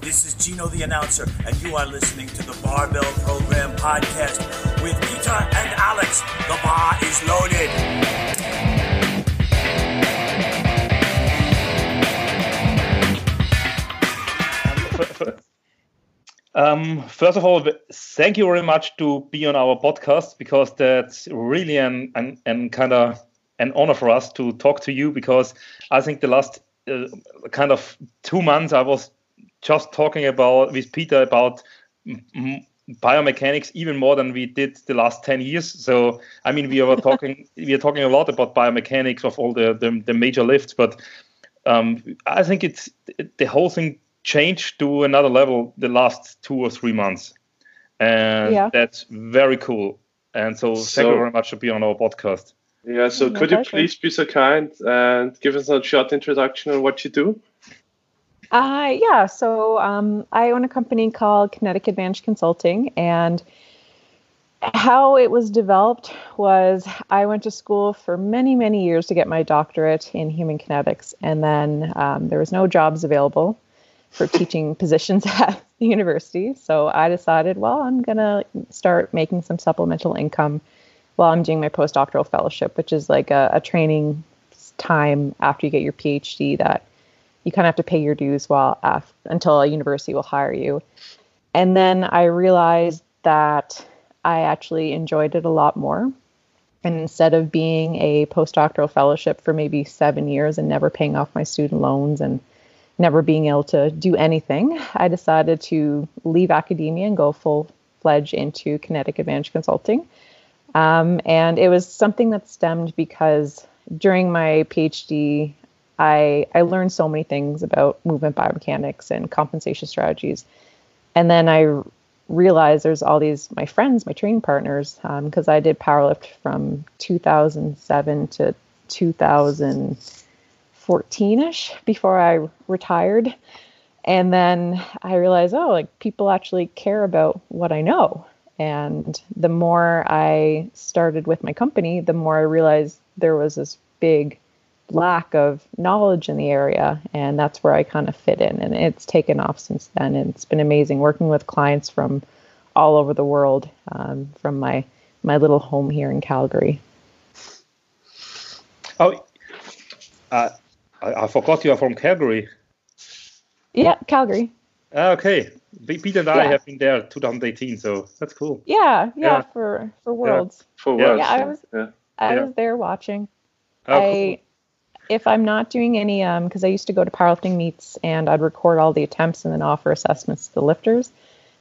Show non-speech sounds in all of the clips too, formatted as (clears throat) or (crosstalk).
This is Gino the announcer, and you are listening to the Barbell Program podcast with Peter and Alex. The bar is loaded. (laughs) Um, first of all, thank you very much to be on our podcast because that's really an an, kind of an honor for us to talk to you because I think the last uh, kind of two months I was just talking about with Peter about m- biomechanics even more than we did the last 10 years. So i mean we were (laughs) talking we are talking a lot about biomechanics of all the the, the major lifts but um, i think it's the whole thing changed to another level the last two or three months. And Yeah. that's very cool. And so, thank you very much for being on our podcast. Yeah, so My could you please be so kind and give us a short introduction on what you do? Uh, yeah, so um, I own a company called Kinetic Advantage Consulting, and how it was developed was I went to school for many, many years to get my doctorate in human kinetics, and then um, there was no jobs available for (laughs) teaching positions at the university. So I decided, well, I'm gonna start making some supplemental income while I'm doing my postdoctoral fellowship, which is like a, a training time after you get your PhD that you kind of have to pay your dues while until a university will hire you. And then I realized that I actually enjoyed it a lot more. And instead of being a postdoctoral fellowship for maybe seven years and never paying off my student loans and never being able to do anything, I decided to leave academia and go full fledged into Kinetic Advantage Consulting. Um, and it was something that stemmed because during my PhD, I I learned so many things about movement biomechanics and compensation strategies, and then I realized there's all these my friends, my training partners, um, because I did powerlift from 2007 to 2014ish before I retired, and then I realized oh like people actually care about what I know, and the more I started with my company, the more I realized there was this big lack of knowledge in the area and that's where i kind of fit in and it's taken off since then and it's been amazing working with clients from all over the world um, from my my little home here in calgary oh uh, I, I forgot you are from calgary yeah calgary Ah, okay P- peter and i Yeah. have been there 2018 so that's cool yeah yeah, Yeah. for for worlds For Yeah. Yeah, I was- yeah. i Yeah. was there watching Oh, I, if I'm not doing any, um, because I used to go to powerlifting meets and I'd record all the attempts and then offer assessments to the lifters.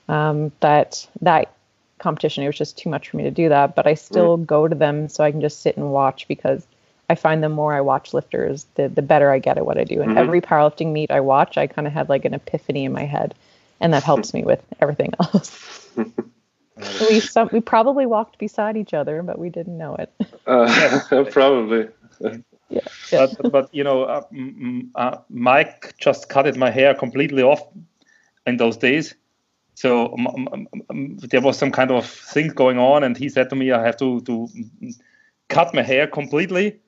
Um, but that competition, it was just too much for me to do that. But I still go to them so I can just sit and watch because I find the more I watch lifters, the the better I get at what I do. And Mhm. every powerlifting meet I watch, I kind of had like an epiphany in my head, and that helps me with everything (laughs) else. (laughs) we some we probably walked beside each other, but we didn't know it. Uh, (laughs) probably. Yeah. but, but you know, uh, m- m- uh, Mike just cutted my hair completely off in those days. So m- m- m- there was some kind of thing going on, and he said to me, "I have to to cut my hair completely."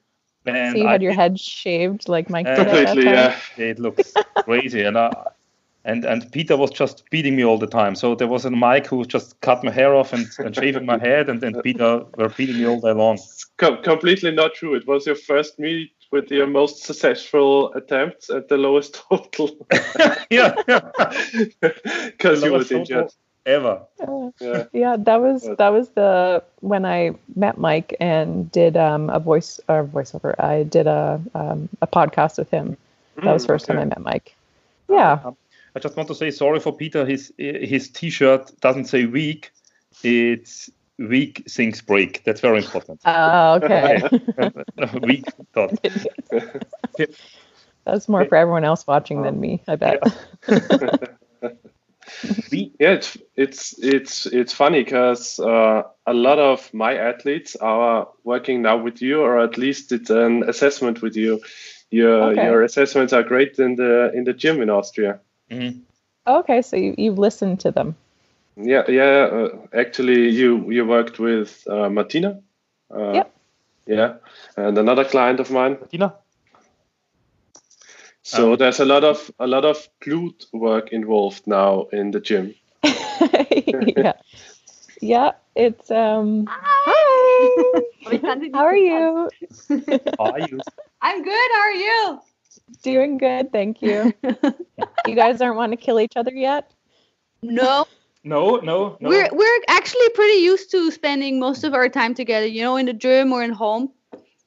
And So you I had your head shaved like Mike did Completely, yeah. It looks crazy, and I, and and Peter was just beating me all the time. So there was a Mike who just cut my hair off and, and shaving my (laughs) head, and then Peter were beating me all day long. Com- completely not true. It was your first meet with your most successful attempts at the lowest (laughs) total. (laughs) yeah, Because you were Lowest total injured. ever. Yeah. yeah, that was that was the when I met Mike and did um, a voice or voiceover. I did a um, a podcast with him. That was the first Mm, okay. time I met Mike. Yeah. Um, I just want to say sorry for Peter. His his T-shirt doesn't say weak. It's weak things break. That's very important. Uh, okay. (laughs) weak dot. (laughs) That's more for everyone else watching than me. I bet. (laughs) We, Yeah, it's it's it's it's funny because uh, a lot of my athletes are working now with you, or at least it's an assessment with you. Your Okay. your assessments are great in the in the gym in Austria. Mhm. okay, so you, you've listened to them. Yeah, yeah. Uh, actually, you you worked with uh, Martina. Uh, Yep. Yeah, and another client of mine. Tina? So um, there's a lot of a lot of glute work involved now in the gym. (laughs) (laughs) yeah, yeah. It's um. Hi. hi. How are you? How are you? I'm good. How are you? Doing good, thank you. (laughs) you guys aren't wanting to kill each other yet? No. No, no, no. We're we're actually pretty used to spending most of our time together, you know, in the gym or in home.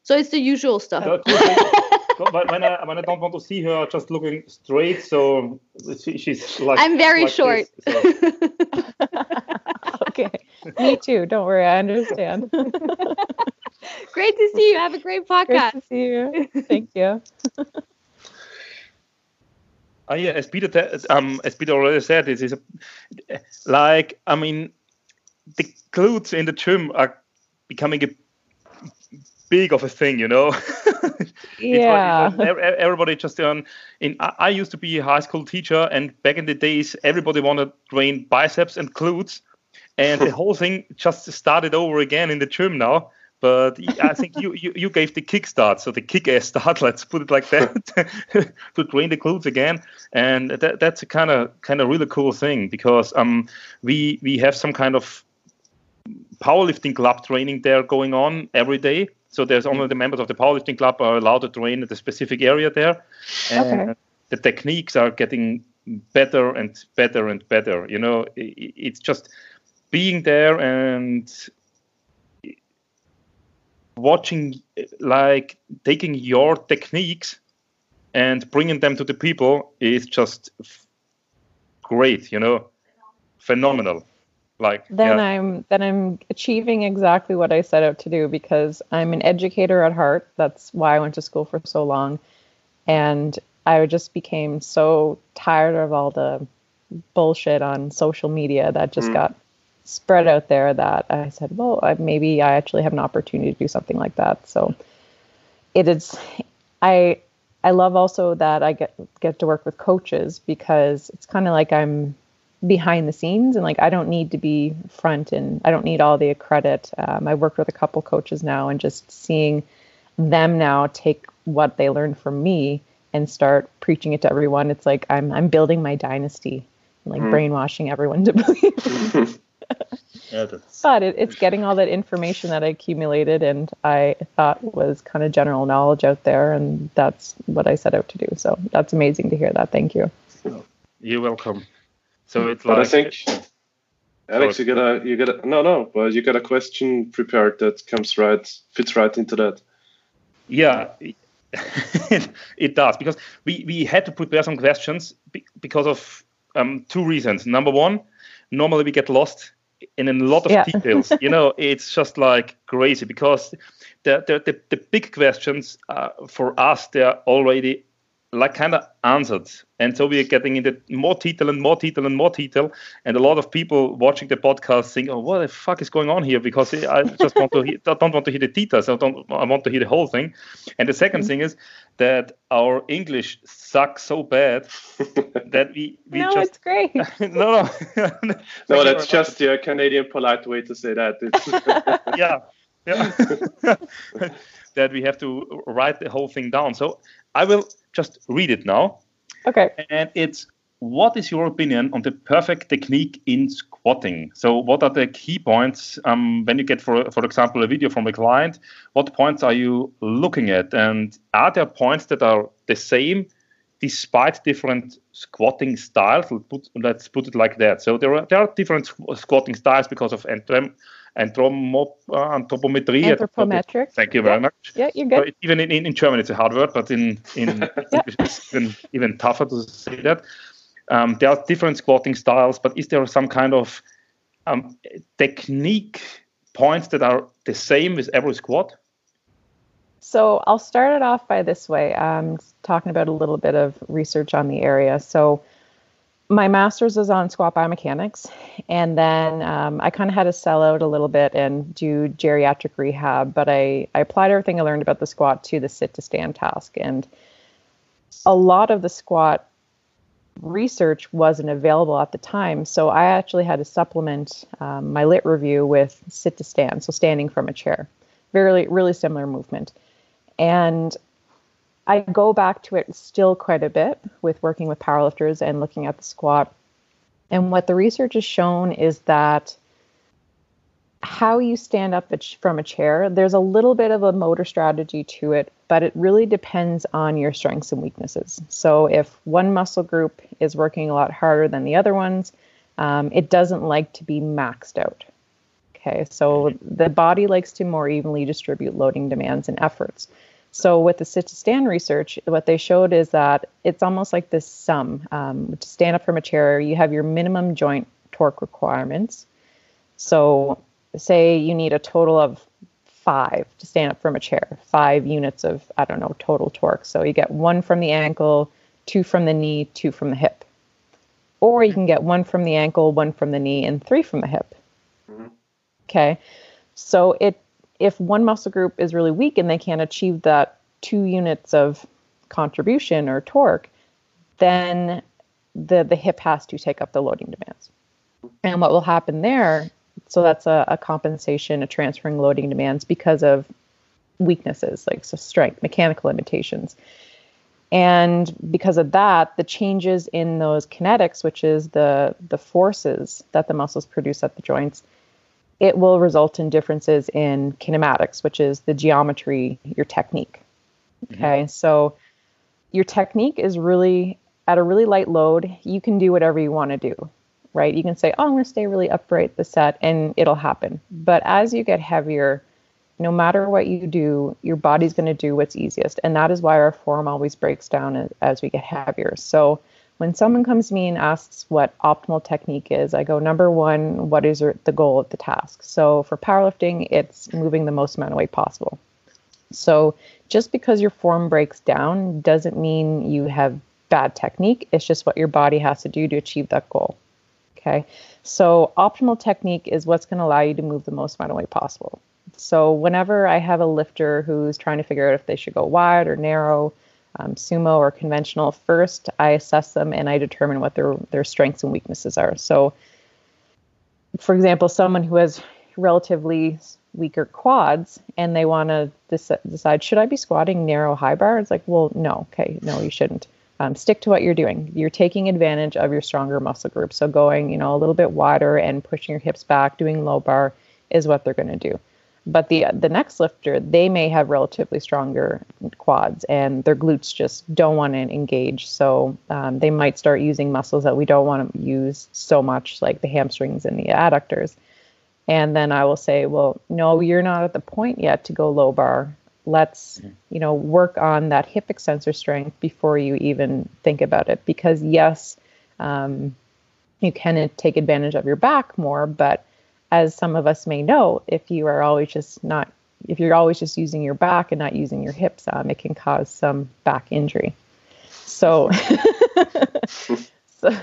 So it's the usual stuff. but when I when I don't want to see her just looking straight, so she, she's like. I'm very like short. This, so. (laughs) okay, me too. Don't worry, I understand. (laughs) great to see you. Have a great podcast. Great to see you. Thank you. Oh yeah, as Peter um as Peter already said, this is a, like I mean, the glutes in the gym are becoming a big of a thing, you know. (laughs) yeah. everybody just on. In I used to be a high school teacher, and back in the days, everybody wanted to train biceps and glutes, and the (laughs) whole thing just started over again in the gym now. But I think you, you, you gave the kickstart, so the kick-ass start, (laughs) let's put it like that, (laughs) to train the glutes again, and that, that's a kind of kind of really cool thing because um we we have some kind of powerlifting club training there going on every day. So there's only the members of the powerlifting club are allowed to train at a specific area there, and okay. the techniques are getting better and better and better. You know, it's just being there and watching like taking your techniques and bringing them to the people is just great you know phenomenal like then yeah. i'm then i'm achieving exactly what i set out to do because i'm an educator at heart that's why i went to school for so long and i just became so tired of all the bullshit on social media that just mm. got spread out there that I said, well, I, maybe I actually have an opportunity to do something like that. So it is, I, I love also that I get get to work with coaches because it's kind of like I'm behind the scenes and like I don't need to be front and I don't need all the credit. Um, I worked with a couple coaches now and just seeing them now take what they learned from me and start preaching it to everyone. It's like I'm I'm building my dynasty, like mm. brainwashing everyone to believe. (laughs) (laughs) yeah, but it, it's getting all that information that I accumulated and I thought was kind of general knowledge out there, and that's what I set out to do. So that's amazing to hear that. Thank you. You're welcome. So it's but like. I think, Alex, you got a you got a no no, but you got a question prepared that comes right fits right into that. Yeah. (laughs) it does because we, we had to prepare some questions because of um, two reasons. Number one, normally we get lost in a lot of yeah. details. you know, (laughs) it's just like crazy because the the the, the big questions uh, for us they're already like kind of answered. And so we're getting into more detail and more detail and more detail. And a lot of people watching the podcast think oh what the fuck is going on here? Because i (laughs) just want to hear, don't want to hear the details. I don't i want to hear the whole thing. And the 2nd mm-hmm. thing is that our english sucks so bad (laughs) that we, we no, just it's great. (laughs) No no. No that's just your canadian polite way to say that. Yeah. Yeah that we have to write the whole thing down so i will just read it now. Okay. And it's what is your opinion on the perfect technique in squatting? So, what are the key points um, when you get, for for example, a video from a client? What points are you looking at, and are there points that are the same despite different squatting styles? Let's put, let's put it like that. So there are there are different squatting styles because of anthropo- uh, anthropometry. Anthropometric. Thank you very yeah. much. Yeah, you're good. even in, in, in German, it's a hard word, but in, in (laughs) English, it's even, even tougher to say that. Um, there are different squatting styles, but is there some kind of um, technique points that are the same with every squat? So I'll start it off by this way. I'm talking about a little bit of research on the area. So my master's is on squat biomechanics, and then um, I kind of had to sell out a little bit and do geriatric rehab. But I, I applied everything I learned about the squat to the sit to stand task, and a lot of the squat research wasn't available at the time. So I actually had to supplement um, my lit review with sit to stand, so standing from a chair. Very, really similar movement. And I go back to it still quite a bit with working with powerlifters and looking at the squat. And what the research has shown is that how you stand up from a chair, there's a little bit of a motor strategy to it, but it really depends on your strengths and weaknesses. So if one muscle group is working a lot harder than the other ones, um, it doesn't like to be maxed out. Okay, so the body likes to more evenly distribute loading demands and efforts. So with the sit to stand research, what they showed is that it's almost like this sum. Um, to stand up from a chair, you have your minimum joint torque requirements. So say you need a total of five to stand up from a chair, five units of, I don't know, total torque. So you get one from the ankle, two from the knee, two from the hip. Or you can get one from the ankle, one from the knee, and three from the hip. Mm-hmm. Okay. So it if one muscle group is really weak and they can't achieve that two units of contribution or torque, then the the hip has to take up the loading demands. And what will happen there so that's a, a compensation, a transferring loading demands because of weaknesses like so strength, mechanical limitations. And because of that, the changes in those kinetics, which is the the forces that the muscles produce at the joints, it will result in differences in kinematics, which is the geometry, your technique. Mm-hmm. Okay, mm-hmm. so your technique is really at a really light load, you can do whatever you want to do right? You can say, oh, I'm going to stay really upright the set and it'll happen. But as you get heavier, no matter what you do, your body's going to do what's easiest. And that is why our form always breaks down as, as we get heavier. So when someone comes to me and asks what optimal technique is, I go, number one, what is the goal of the task? So for powerlifting, it's moving the most amount of weight possible. So just because your form breaks down doesn't mean you have bad technique. It's just what your body has to do to achieve that goal. Okay. So optimal technique is what's going to allow you to move the most amount of weight possible. So whenever I have a lifter who's trying to figure out if they should go wide or narrow, um, sumo or conventional, first I assess them and I determine what their their strengths and weaknesses are. So, for example, someone who has relatively weaker quads and they want to decide should I be squatting narrow high bar? It's like, well, no, okay, no, you shouldn't um, stick to what you're doing. You're taking advantage of your stronger muscle group. So going, you know, a little bit wider and pushing your hips back, doing low bar is what they're going to do. But the the next lifter, they may have relatively stronger quads, and their glutes just don't want to engage. So um, they might start using muscles that we don't want to use so much, like the hamstrings and the adductors. And then I will say, well, no, you're not at the point yet to go low bar let's you know work on that hip extensor strength before you even think about it because yes um, you can take advantage of your back more but as some of us may know if you are always just not if you're always just using your back and not using your hips um, it can cause some back injury so (laughs) so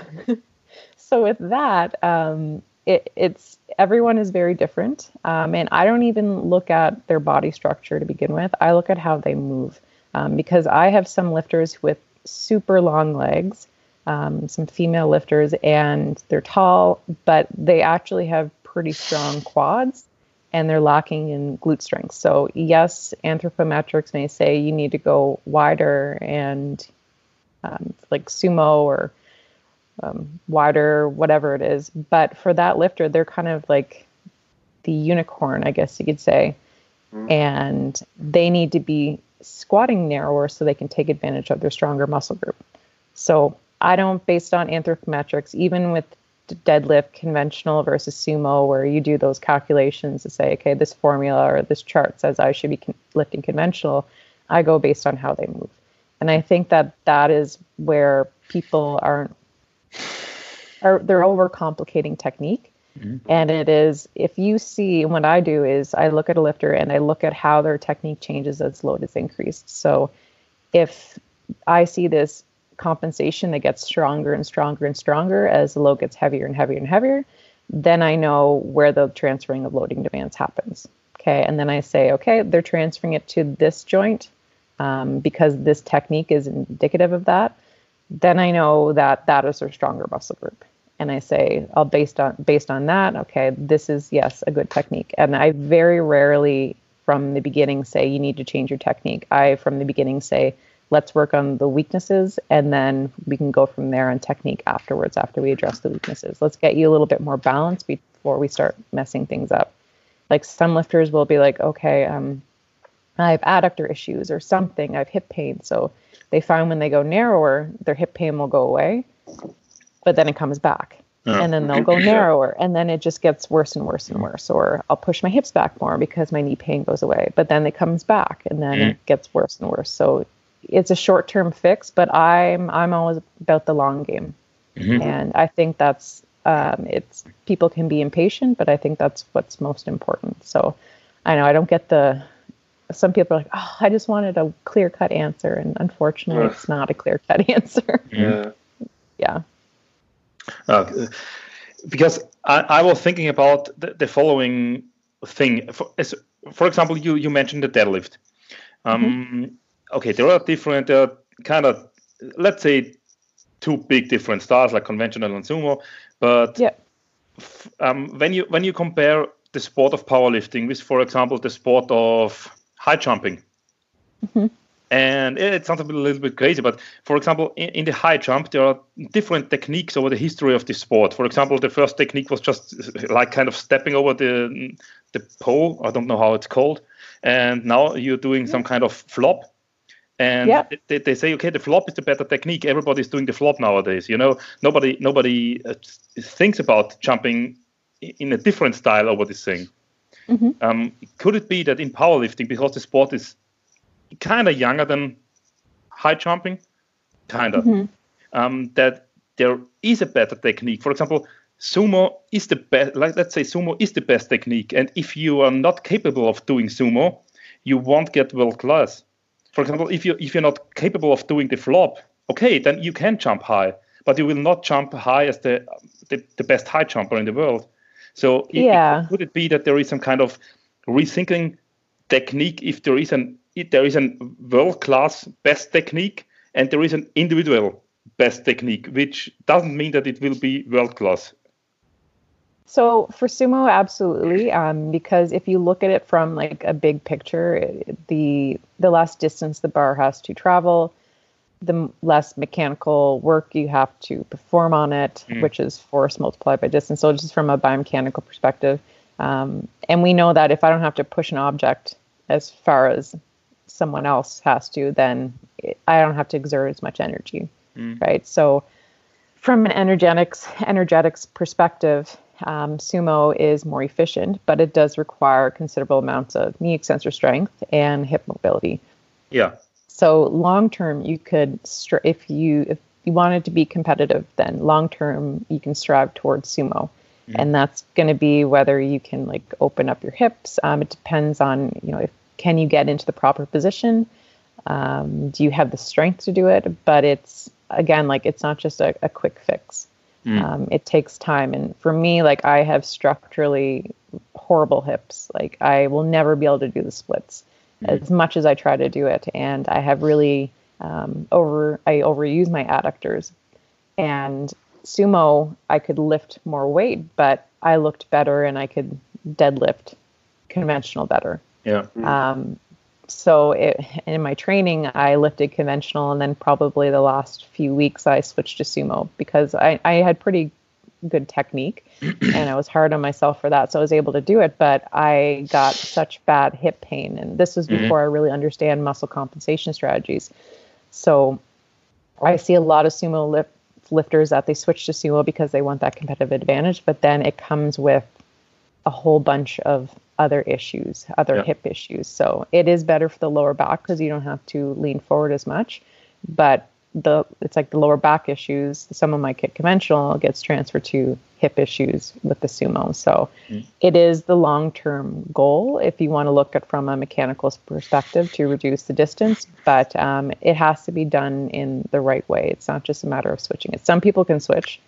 so with that um, it, it's everyone is very different. Um, and I don't even look at their body structure to begin with. I look at how they move um, because I have some lifters with super long legs, um, some female lifters, and they're tall, but they actually have pretty strong quads and they're lacking in glute strength. So, yes, anthropometrics may say you need to go wider and um, like sumo or um, wider, whatever it is. But for that lifter, they're kind of like the unicorn, I guess you could say. Mm-hmm. And they need to be squatting narrower so they can take advantage of their stronger muscle group. So I don't, based on anthropometrics, even with deadlift conventional versus sumo, where you do those calculations to say, okay, this formula or this chart says I should be con- lifting conventional, I go based on how they move. And I think that that is where people aren't are they're overcomplicating technique. Mm-hmm. And it is if you see what I do is I look at a lifter and I look at how their technique changes as load is increased. So if I see this compensation that gets stronger and stronger and stronger as the load gets heavier and heavier and heavier, then I know where the transferring of loading demands happens. Okay, and then I say, okay, they're transferring it to this joint um, because this technique is indicative of that then I know that that is their stronger muscle group. And I say, I'll based on based on that, okay, this is yes, a good technique. And I very rarely from the beginning say you need to change your technique. I from the beginning say let's work on the weaknesses and then we can go from there on technique afterwards after we address the weaknesses. Let's get you a little bit more balance before we start messing things up. Like some lifters will be like okay um, i have adductor issues or something i have hip pain. So they find when they go narrower their hip pain will go away but then it comes back. And then they'll go narrower and then it just gets worse and worse and worse. Or i'll push my hips back more because my knee pain goes away but then it comes back and then it gets worse and worse. So it's a short term fix but i'm i'm always about the long game and i think that's um, it's people can be impatient but i think that's what's most important so i know i don't get the some people are like oh i just wanted a clear cut answer and unfortunately Ugh. it's not a clear cut (laughs) answer Yeah. yeah Uh, because I, I was thinking about the, the following thing. For, as, for example, you, you mentioned the deadlift. Um, Okay, there are different, uh, kind of, let's say, two big different styles like conventional and sumo. But yeah um, when you when you compare the sport of powerlifting with, for example, the sport of high jumping, and it sounds a little bit crazy, but for example, in, in the high jump, there are different techniques over the history of the sport. For example, the first technique was just (laughs) like kind of stepping over the the pole. I don't know how it's called, and now you're doing some kind of flop. And Yeah. they, they say, okay, the flop is the better technique. Everybody's doing the flop nowadays. You know, nobody nobody uh, thinks about jumping in a different style over this thing. Mhm. Um, could it be that in powerlifting, because the sport is kind of younger than high jumping, kind of, Mhm. um, that there is a better technique. For example, sumo is the best. Like let's say sumo is the best technique, and if you are not capable of doing sumo, you won't get world class. For example, if you if you're not capable of doing the flop, okay, then you can jump high, but you will not jump high as the the, the best high jumper in the world. So it- it- Yeah. could it be that there is some kind of rethinking technique if there is an if there is a world class best technique and there is an individual best technique, which doesn't mean that it will be world class. So for sumo, absolutely, um, because if you look at it from like a big picture, it- the the less distance the bar has to travel, the less mechanical work you have to perform on it, which is force multiplied by distance. So just from a biomechanical perspective, um, and we know that if I don't have to push an object as far as someone else has to, then I don't have to exert as much energy, right? So from an energetics energetics perspective, um, sumo is more efficient, but it does require considerable amounts of knee extensor strength and hip mobility. Yeah. So long term, you could str- if you if you wanted to be competitive, then long term you can strive towards sumo, and that's going to be whether you can like open up your hips. Um, it depends on you know if can you get into the proper position. Um, do you have the strength to do it? But it's again like it's not just a, a quick fix. Um, it takes time, and for me, like I have structurally horrible hips. Like I will never be able to do the splits as much as I try to do it, and I have really um, over I overuse my adductors. And sumo, I could lift more weight, but I looked better, and I could deadlift conventional better. Yeah. Um, so it, in my training, I lifted conventional, and then probably the last few weeks I switched to sumo because I, I had pretty good technique, (clears throat) and I was hard on myself for that, so I was able to do it. But I got such bad hip pain, and this was mm-hmm. before I really understand muscle compensation strategies. So I see a lot of sumo lift, lifters that they switch to sumo because they want that competitive advantage, but then it comes with a whole bunch of other issues, other hip issues. So it is better for the lower back because you don't have to lean forward as much. But the it's like the lower back issues. Some of my kick conventional gets transferred to hip issues with the sumo. So it is the long term goal if you want to look at from a mechanical perspective to reduce the distance. But um, it has to be done in the right way. It's not just a matter of switching it. Some people can switch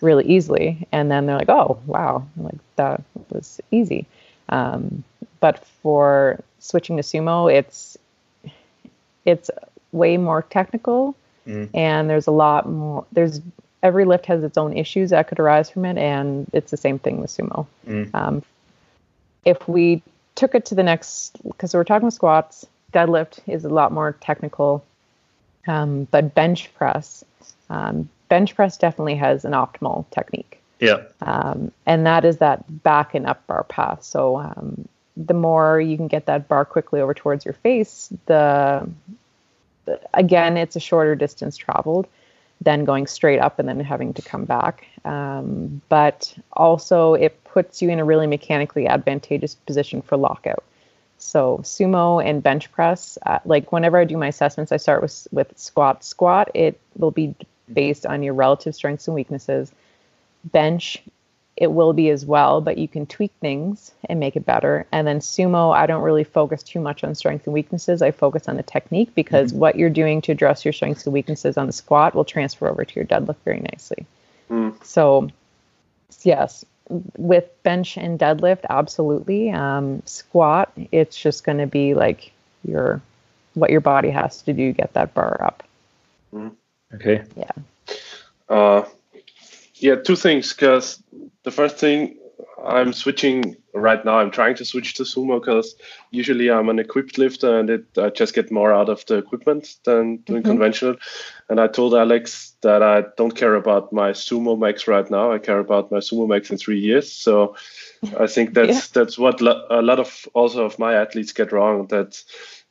really easily and then they're like oh wow like that was easy um, but for switching to sumo it's it's way more technical and there's a lot more there's every lift has its own issues that could arise from it and it's the same thing with sumo. Um, if we took it to the next because we're talking squats deadlift is a lot more technical Um, but bench press, um, bench press definitely has an optimal technique. Yeah. Um, and that is that back and up bar path. So um, the more you can get that bar quickly over towards your face, the, the again, it's a shorter distance traveled than going straight up and then having to come back. Um, but also, it puts you in a really mechanically advantageous position for lockout. So sumo and bench press, uh, like whenever I do my assessments, I start with with squat. Squat, it will be based on your relative strengths and weaknesses. Bench, it will be as well, but you can tweak things and make it better. And then sumo, I don't really focus too much on strengths and weaknesses. I focus on the technique because mm-hmm. what you're doing to address your strengths and weaknesses on the squat will transfer over to your deadlift very nicely. Mm. So, yes, with bench and deadlift, absolutely. Um, squat, it's just going to be like your what your body has to do to get that bar up. Mm. Okay. Yeah. Uh, yeah, two things. Because the first thing, I'm switching right now. I'm trying to switch to sumo because usually I'm an equipped lifter and it I just get more out of the equipment than doing mm-hmm. conventional. And I told Alex that I don't care about my sumo max right now. I care about my sumo max in three years. So I think that's yeah. that's what lo- a lot of also of my athletes get wrong. That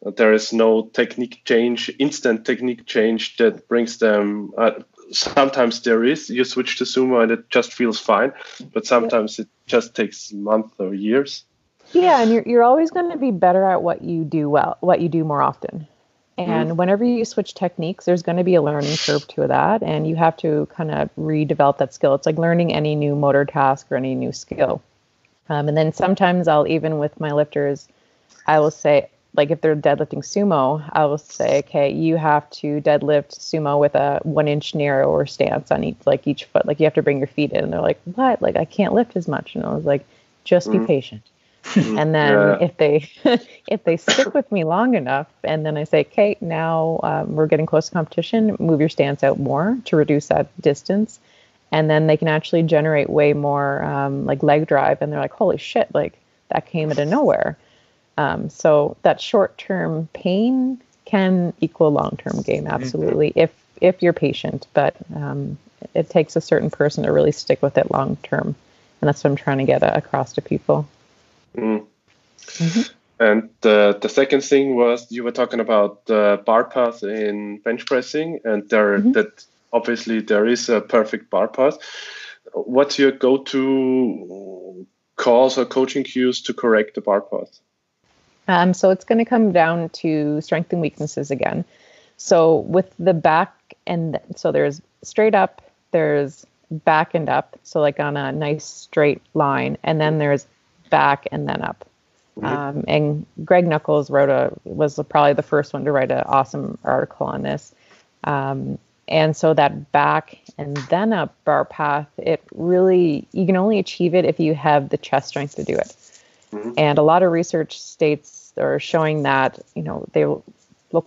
there is no technique change, instant technique change that brings them. Uh, sometimes there is you switch to sumo and it just feels fine but sometimes it just takes months or years. Yeah and you're, you're always going to be better at what you do well what you do more often. And mm. whenever you switch techniques there's going to be a learning curve to that and you have to kind of redevelop that skill. It's like learning any new motor task or any new skill. Um, and then sometimes i'll even with my lifters i will say like if they're deadlifting sumo, I will say, okay, you have to deadlift sumo with a one inch narrower stance on each like each foot. Like you have to bring your feet in. And they're like, what? Like I can't lift as much. And I was like, just be mm-hmm. patient. Mm-hmm. and then yeah. if they (laughs) if they stick with me long enough, and then I say, okay, now um, we're getting close to competition, move your stance out more to reduce that distance. And then they can actually generate way more um, like leg drive, and they're like, holy shit, like that came out of nowhere um, so that short-term pain can equal long-term gain, mm-hmm. absolutely, mm-hmm. if if you're patient. But um, it takes a certain person to really stick with it long-term, and that's what I'm trying to get across to people. Mm. Mm-hmm. And the the second thing was you were talking about the bar path in bench pressing, and there mm-hmm. that obviously there is a perfect bar path. What's your go-to calls or coaching cues to correct the bar path? Um, so it's going to come down to strength and weaknesses again. So with the back and so there's straight up, there's back and up, so like on a nice straight line, and then there's back and then up. Um, and Greg Nuckols wrote a was probably the first one to write an awesome article on this. Um, and so that back and then up bar path, it really you can only achieve it if you have the chest strength to do it. Mm-hmm. And a lot of research states are showing that, you know, they will,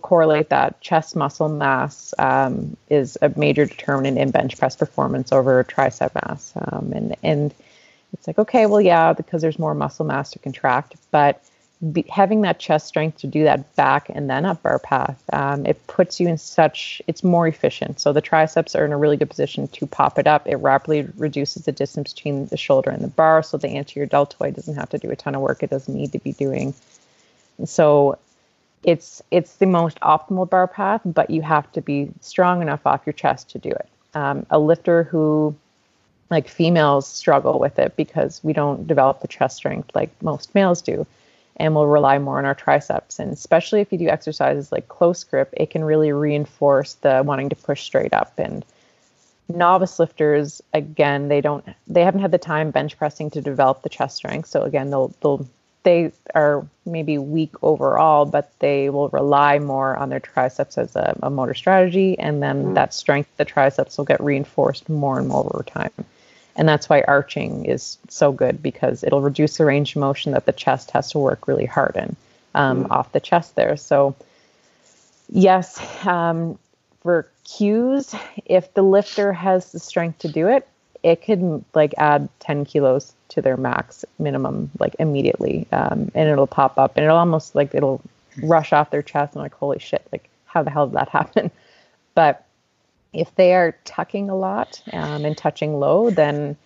correlate that chest muscle mass um, is a major determinant in bench press performance over tricep mass. Um, and, and it's like, okay, well, yeah, because there's more muscle mass to contract, but be, having that chest strength to do that back and then up bar path, um, it puts you in such, it's more efficient. So the triceps are in a really good position to pop it up. It rapidly reduces the distance between the shoulder and the bar. So the anterior deltoid doesn't have to do a ton of work. It doesn't need to be doing. So it's it's the most optimal bar path, but you have to be strong enough off your chest to do it. Um, a lifter who like females struggle with it because we don't develop the chest strength like most males do and we'll rely more on our triceps. And especially if you do exercises like close grip, it can really reinforce the wanting to push straight up. And novice lifters, again, they don't they haven't had the time bench pressing to develop the chest strength. So again, they'll they'll they are maybe weak overall, but they will rely more on their triceps as a, a motor strategy, and then mm. that strength, the triceps will get reinforced more and more over time. And that's why arching is so good because it'll reduce the range of motion that the chest has to work really hard in um, mm. off the chest there. So, yes, um, for cues, if the lifter has the strength to do it, it could like add 10 kilos to their max minimum like immediately um, and it'll pop up and it'll almost like it'll rush off their chest and like holy shit like how the hell did that (laughs) happen But if they are tucking a lot um, and touching low, then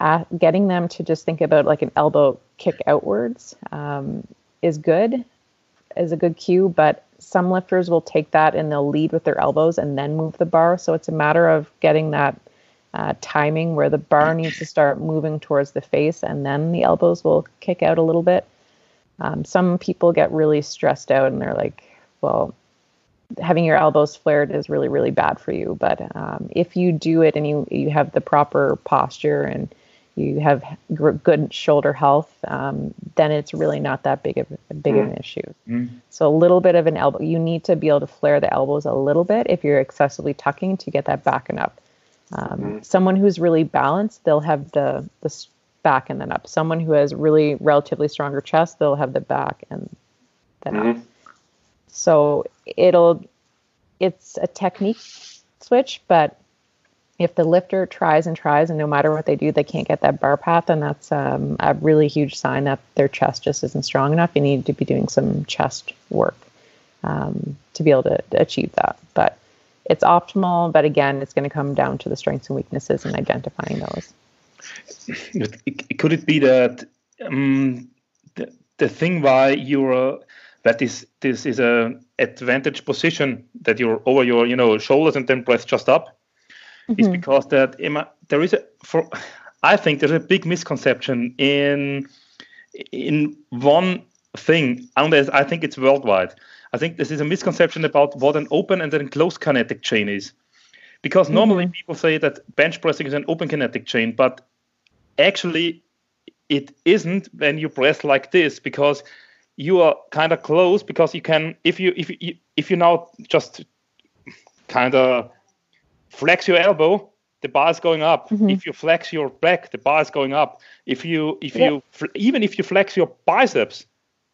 uh, getting them to just think about like an elbow kick outwards um, is good, is a good cue. But some lifters will take that and they'll lead with their elbows and then move the bar. So it's a matter of getting that uh, timing where the bar needs to start moving towards the face and then the elbows will kick out a little bit. Um, some people get really stressed out and they're like, well, having your elbows flared is really, really bad for you. But um, if you do it and you, you have the proper posture and you have good shoulder health, um, then it's really not that big of big of an mm. issue. Mm. So a little bit of an elbow, you need to be able to flare the elbows a little bit if you're excessively tucking to get that back and up. Um, mm. Someone who's really balanced, they'll have the the back and then up. Someone who has really relatively stronger chest, they'll have the back and then mm-hmm. up. So it'll it's a technique switch, but if the lifter tries and tries and no matter what they do they can't get that bar path then that's um, a really huge sign that their chest just isn't strong enough you need to be doing some chest work um, to be able to, to achieve that but it's optimal but again it's going to come down to the strengths and weaknesses and identifying those could it be that um, the, the thing why you're that this this is a advantage position that you're over your you know shoulders and then press just up mm-hmm. is because that there is a for I think there's a big misconception in in one thing, and I think it's worldwide. I think this is a misconception about what an open and then closed kinetic chain is. Because normally mm-hmm. people say that bench pressing is an open kinetic chain, but actually it isn't when you press like this because you are kind of close because you can if you if you if you now just kind of flex your elbow, the bar is going up. Mm-hmm. If you flex your back, the bar is going up. If you if you even if you flex your biceps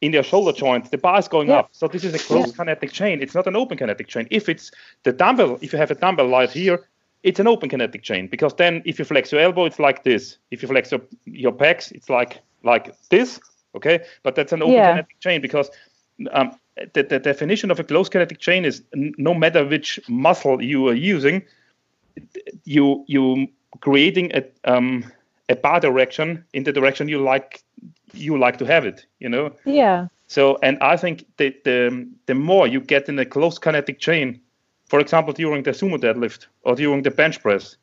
in your shoulder joint, the bar is going up. So this is a closed kinetic chain. It's not an open kinetic chain. If it's the dumbbell, if you have a dumbbell right here, it's an open kinetic chain because then if you flex your elbow, it's like this. If you flex your your pecs, it's like like this. Okay, but that's an open yeah. kinetic chain because um, the, the definition of a closed kinetic chain is no matter which muscle you are using, you you creating a um, a bar direction in the direction you like you like to have it you know yeah so and i think that the the more you get in a close kinetic chain for example during the sumo deadlift or during the bench press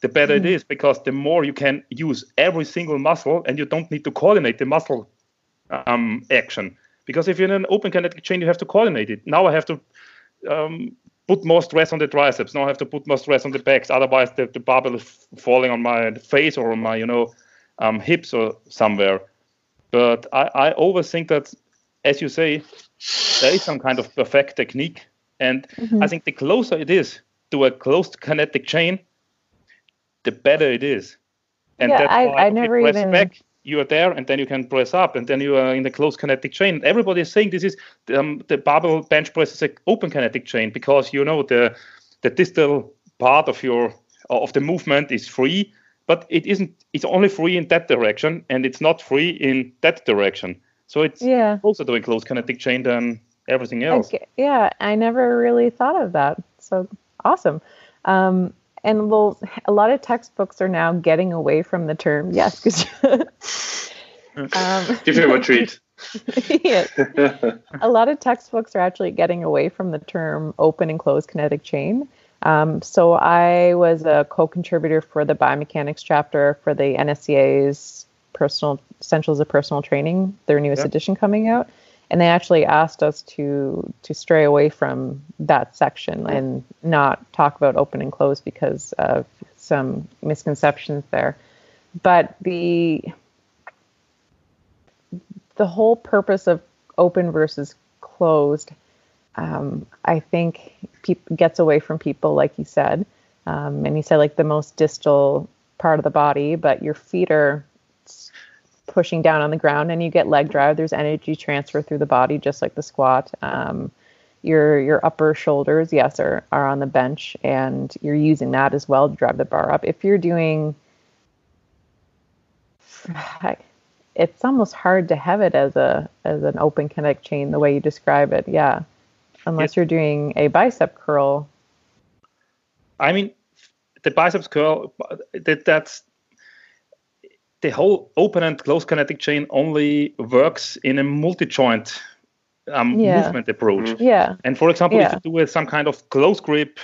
the better mm. it is because the more you can use every single muscle and you don't need to coordinate the muscle um, action because if you're in an open kinetic chain you have to coordinate it now i have to um, put more stress on the triceps. Now I have to put more stress on the backs. Otherwise, the, the barbell is falling on my face or on my, you know, um, hips or somewhere. But I, I always think that, as you say, there is some kind of perfect technique. And mm-hmm. I think the closer it is to a closed kinetic chain, the better it is. And yeah, that's I, why I never even back, you are there and then you can press up and then you are in the closed kinetic chain everybody is saying this is um, the barbell bench press is an open kinetic chain because you know the the distal part of your of the movement is free but it isn't it's only free in that direction and it's not free in that direction so it's yeah. also doing closed kinetic chain than everything else okay. yeah i never really thought of that so awesome um, and well, a lot of textbooks are now getting away from the term. Yes, because (laughs) um, give him a treat. (laughs) yeah. a lot of textbooks are actually getting away from the term open and closed kinetic chain. Um, so I was a co-contributor for the biomechanics chapter for the NSCA's personal essentials of personal training, their newest yeah. edition coming out. And they actually asked us to to stray away from that section and not talk about open and close because of some misconceptions there. But the the whole purpose of open versus closed um, i think pe- gets away from people like you said um, and you said like the most distal part of the body but your feet are pushing down on the ground and you get leg drive. There's energy transfer through the body, just like the squat. Um, your your upper shoulders, yes, are, are on the bench, and you're using that as well to drive the bar up. If you're doing, (sighs) it's almost hard to have it as a as an open kinetic chain the way you describe it. Yeah, unless you're doing a bicep curl, I mean, the biceps curl that that's the whole open and closed kinetic chain only works in a multi-joint um, Yeah. movement approach. Mhm. Yeah. And for example, Yeah. if you do a, some kind of close grip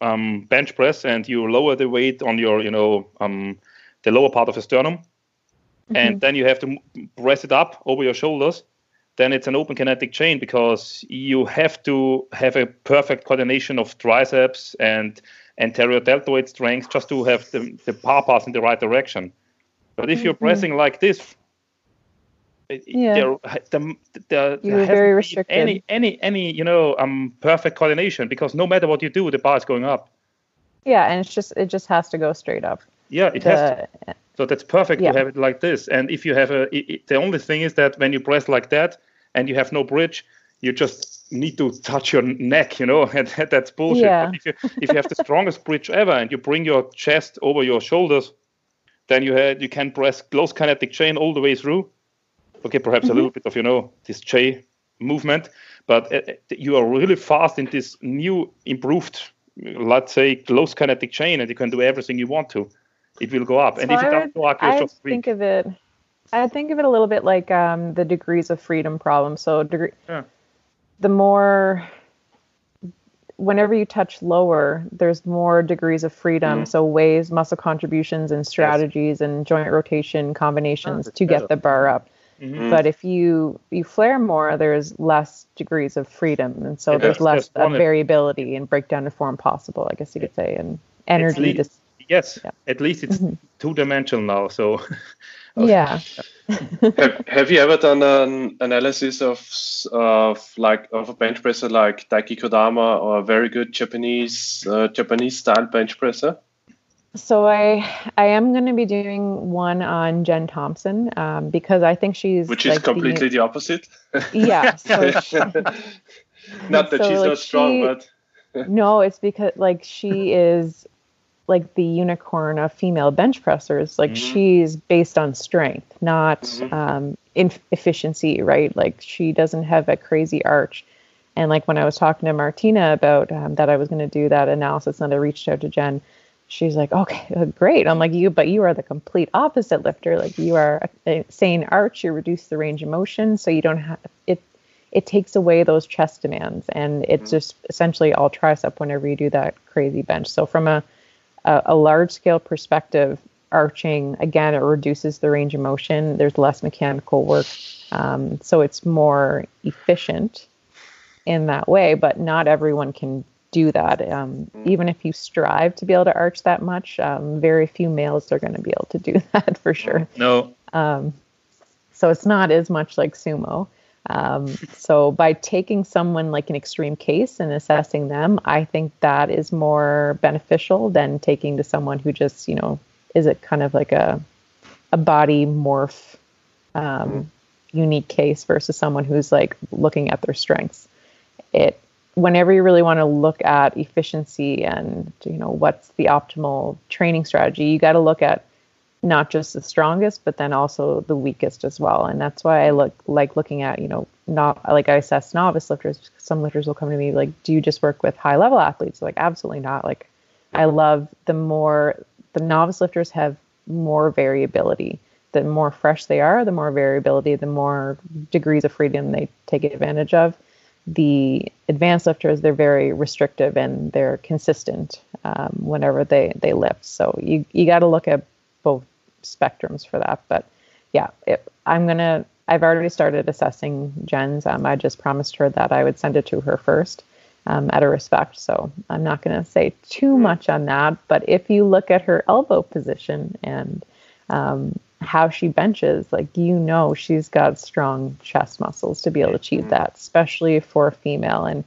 um, bench press and you lower the weight on your, you know, um, the lower part of the sternum, and then you have to press it up over your shoulders, then it's an open kinetic chain because you have to have a perfect coordination of triceps and anterior deltoid strength just to have the, the power pass in the right direction. But if you're Mhm. pressing like this, Yeah. there, the, there, You're there very hasn't restricted. Any, any, any, you know, um, perfect coordination because no matter what you do, the bar is going up. Yeah, and it's just it just has to go straight up. Yeah, it has to. So that's perfect Yeah. to have it like this. And if you have a, i i the only thing is that when you press like that and you have no bridge, you just need to touch your neck, you know, (laughs) and that's bullshit. Yeah. But if you if you have the strongest bridge ever and you bring your chest over your shoulders, then you had you can press close kinetic chain all the way through. Okay, perhaps a little bit of you know this J movement, but uh, uh, you are really fast in this new improved, let's say, close kinetic chain, and you can do everything you want to. It will go up, and So if it doesn't go up, you're I just think of it. I think of it a little bit like um, the degrees of freedom problem. So degree, Yeah. the more, whenever you touch lower, there's more degrees of freedom. Mhm. So ways, muscle contributions, and strategies, and joint rotation combinations to get the bar up. Mhm. But if you you flare more, there's less degrees of freedom, and so Yeah, there's less uh, variability and breakdown of form possible. I guess you could say, and energy. dis- Yes, Yeah. at least it's Mhm. two dimensional now. So (laughs) yeah. (laughs) have, have you ever done an analysis of of like of a bench presser like Daiki Kodama or a very good Japanese uh, Japanese style bench presser? So I I am going to be doing one on Jen Thompson um, because I think she's Which is like the- completely the, opposite. yeah. So (laughs) she- not that So, she's like, not strong, she- but no, it's because like she is like the unicorn of female bench pressers. Like Mhm. she's based on strength, not Mhm. um, in efficiency, right? Like she doesn't have a crazy arch. And like when I was talking to Martina about um, that, I was going to do that analysis, and I reached out to Jen. She's like, okay, uh, great. I'm like, you, but you are the complete opposite lifter. Like you are a, a sane arch. You reduce the range of motion, so you don't have it. It takes away those chest demands, and it's just essentially all tricep whenever you do that crazy bench. So from a a, a large scale perspective, arching again, it reduces the range of motion. There's less mechanical work, um, so it's more efficient in that way. But not everyone can do that. Um, even if you strive to be able to arch that much, um, very few males are going to be able to do (laughs) that for sure. no, Um, so it's not as much like sumo. Um, so by taking someone like an extreme case and assessing them, I think that is more beneficial than taking to someone who just, you know, is it kind of like a a body morph um, unique case versus someone who's like looking at their strengths. It whenever you really want to look at efficiency and you know what's the optimal training strategy, you got to look at not just the strongest, but then also the weakest as well. And that's why I look like looking at, you know, not like I assess novice lifters. Some lifters will come to me like, do you just work with high level athletes? Like, absolutely not. Like, I love the more the novice lifters have more variability. The more fresh they are, the more variability, the more degrees of freedom they take advantage of. The advanced lifters, they're very restrictive and they're consistent um, whenever they, they lift. So you, you got to look at both spectrums for that. But yeah, it, I'm gonna. I've already started assessing Jen's. Um, I just promised her that I would send it to her first, um, out of respect. So I'm not gonna say too much on that. But if you look at her elbow position and um, how she benches, like you know, she's got strong chest muscles to be able to achieve that, especially for a female. And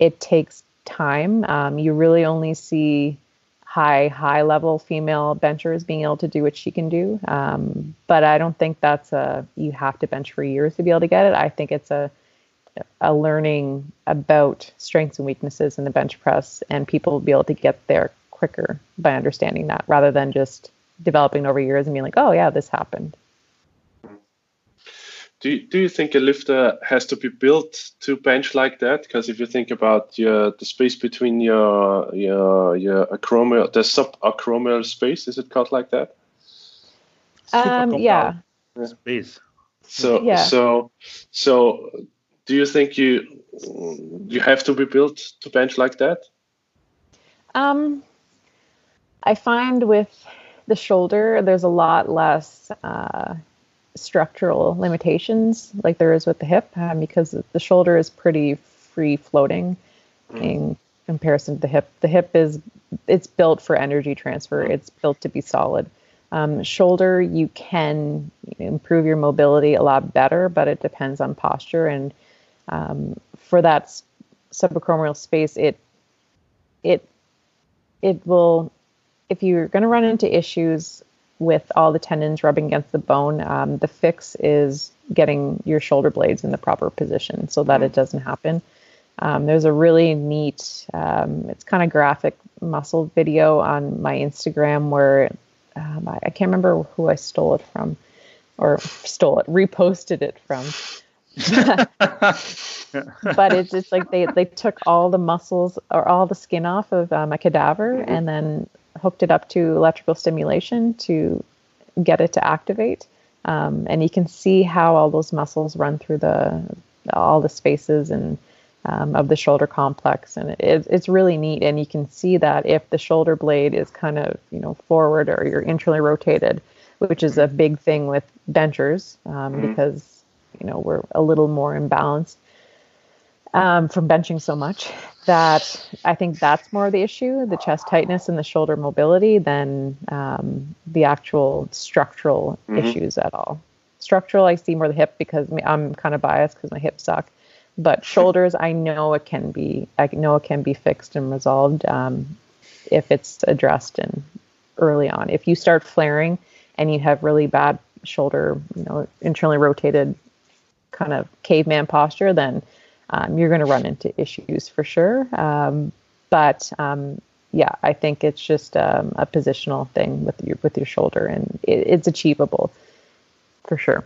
it takes time. Um, you really only see high high level female benchers being able to do what she can do. Um, but i don't think that's a you have to bench for years to be able to get it. I think it's a a learning about strengths and weaknesses in the bench press and people will be able to get there quicker by understanding that rather than just developing over years and being like oh yeah this happened do you, do you think a lifter has to be built to bench like that? Because if you think about your the space between your your your acromial the subacromial space, is it called like that? Um, yeah. Space. So Yeah. so so do you think you you have to be built to bench like that? Um, I find with the shoulder, there's a lot less uh, structural limitations like there is with the hip um, because the shoulder is pretty free floating in comparison to the hip. The hip is it's built for energy transfer. It's built to be solid. Um, shoulder, you can improve your mobility a lot better, but it depends on posture. And um, for that subacromial space, it it it will if you're going to run into issues with all the tendons rubbing against the bone, um, the fix is getting your shoulder blades in the proper position so that it doesn't happen. Um, there's a really neat, um, it's kind of graphic muscle video on my Instagram where um, I, I can't remember who I stole it from or stole it, reposted it from. (laughs) but it's it's like they they took all the muscles or all the skin off of um, a cadaver and then hooked it up to electrical stimulation to get it to activate. Um, and you can see how all those muscles run through the all the spaces and um, of the shoulder complex, and it, it's really neat. And you can see that if the shoulder blade is kind of you know forward or you're internally rotated, which is a big thing with benchers um, because you know we're a little more imbalanced um, from benching so much that I think that's more the issue the chest tightness and the shoulder mobility than um, the actual structural issues at all. Structural, I see more the hip because I'm kind of biased because my hips suck. But (laughs) shoulders, I know it can be, I know it can be fixed and resolved um, if it's addressed and early on. If you start flaring and you have really bad shoulder, you know, internally rotated kind of caveman posture, then um, you're going to run into issues for sure. Um, but um, yeah, I think it's just um, a positional thing with your with your shoulder, and it, it's achievable for sure.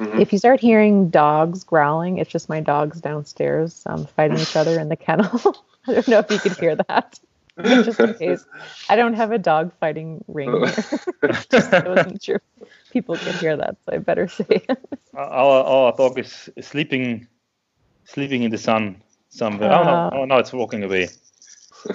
If you start hearing dogs growling, it's just my dogs downstairs um, fighting each other in the kennel. (laughs) I don't know if you could hear that. just in case, I don't have a dog fighting ring here. (laughs) just, I wasn't sure people could hear that, so I better say it. our our dog is sleeping sleeping in the sun somewhere. oh Uh, no, oh no, it's walking away.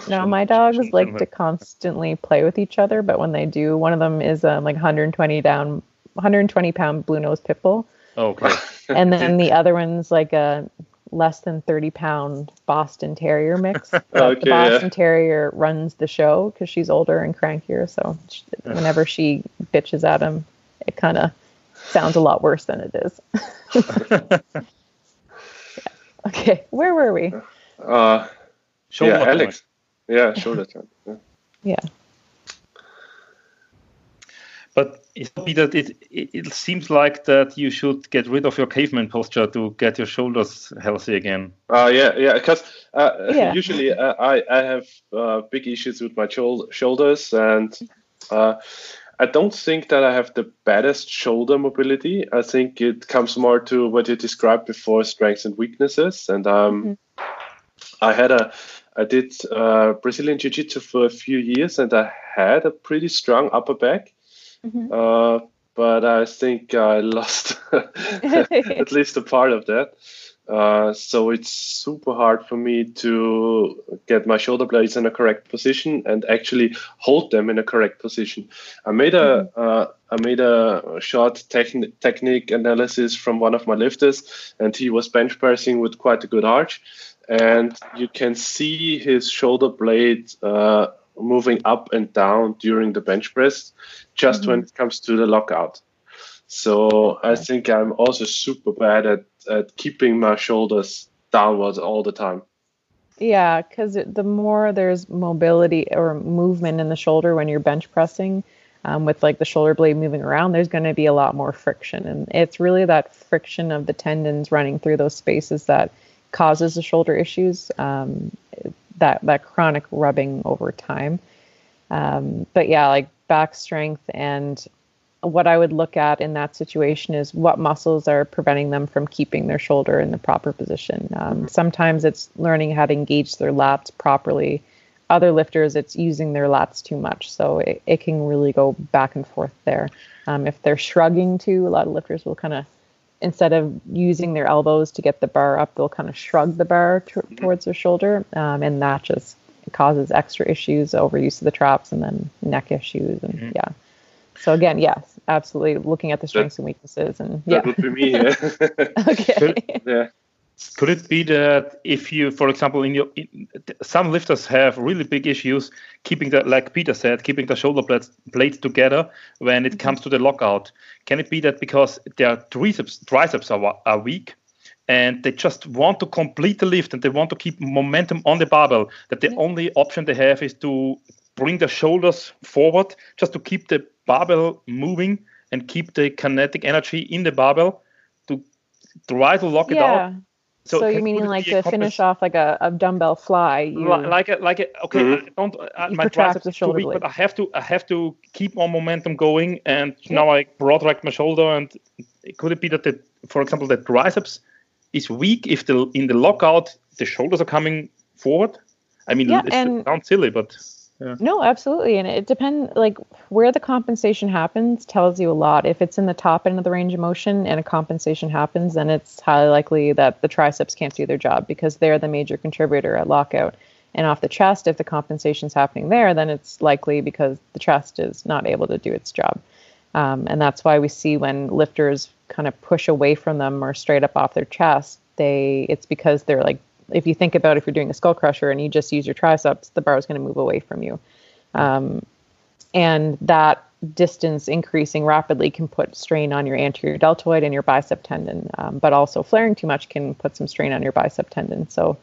No, my dogs like to constantly play with each other, but when they do, one of them is um, like 120 down, 120 pound blue nose pit bull, Oh, okay. (laughs) and then the other one's like a less than 30 pound Boston Terrier mix. (laughs) But Okay, the yeah. Boston Terrier runs the show because she's older and crankier, so sh (sighs) whenever she bitches at him, it kind of sounds a lot worse than it is. (laughs) Yeah. Okay, where were we? Uh, Shoulder yeah, time. Alex. Yeah, shoulder time. Yeah. (laughs) Yeah. But it be that it, it it seems like that you should get rid of your caveman posture to get your shoulders healthy again. Uh, yeah, yeah, because uh, Yeah. usually uh, I, I have uh, big issues with my shoulders, and uh, I don't think that I have the baddest shoulder mobility. I think it comes more to what you described before strengths and weaknesses. And um, I had a, I did uh, Brazilian Jiu Jitsu for a few years, and I had a pretty strong upper back. Uh, but I think I lost (laughs) (laughs) at least a part of that. Uh, so it's super hard for me to get my shoulder blades in a correct position and actually hold them in a correct position. I made a uh, I made a short techn- technique analysis from one of my lifters, and he was bench pressing with quite a good arch, and you can see his shoulder blade uh, moving up and down during the bench press, just when it comes to the lockout. So I think I'm also super bad at, at keeping my shoulders downwards all the time. Yeah, because the more there's mobility or movement in the shoulder when you're bench pressing, um, with like the shoulder blade moving around, there's going to be a lot more friction, and it's really that friction of the tendons running through those spaces that causes the shoulder issues. Um, that that chronic rubbing over time. Um, but yeah, like back strength and what I would look at in that situation is what muscles are preventing them from keeping their shoulder in the proper position. Um, sometimes it's learning how to engage their lats properly. Other lifters, it's using their lats too much. So it, it can really go back and forth there. Um, if they're shrugging too, a lot of lifters will kind of, instead of using their elbows to get the bar up, they'll kind of shrug the bar t- towards their shoulder. Um, and that just causes extra issues, overuse of the traps, and then neck issues. And yeah. So again, yes, absolutely looking at the strengths and weaknesses and yeah. That would be me. Yeah. (laughs) (laughs) okay. yeah. Could it be that if you, for example, in your in, some lifters have really big issues keeping the, like Peter said, keeping the shoulder blades, blades together when it mm-hmm. comes to the lockout? Can it be that because their triceps triceps are, are weak and they just want to complete the lift and they want to keep momentum on the barbell, that the mm-hmm. only option they have is to bring the shoulders forward just to keep the barbell moving and keep the kinetic energy in the barbell to try to lock it yeah. out. So, can- you meaning like to finish off like a, a dumbbell fly? You, like a, like a, okay Mhm. I don't uh, You my triceps the is too shoulder weak, blade. but I have to I have to keep my momentum going and now I protract my shoulder and could it be that the for example the triceps is weak if the in the lockout the shoulders are coming forward I mean Yeah, it sounds silly but No, absolutely. And it depends, like where the compensation happens tells you a lot. If it's in the top end of the range of motion and a compensation happens, then it's highly likely that the triceps can't do their job because they're the major contributor at lockout. And off the chest, if the compensation's happening there, then it's likely because the chest is not able to do its job. Um, and that's why we see when lifters kind of push away from them or straight up off their chest, they it's because they're like if you think about if you're doing a skull crusher and you just use your triceps, the bar is going to move away from you. Um, and that distance increasing rapidly can put strain on your anterior deltoid and your bicep tendon, um, but also flaring too much can put some strain on your bicep tendon. So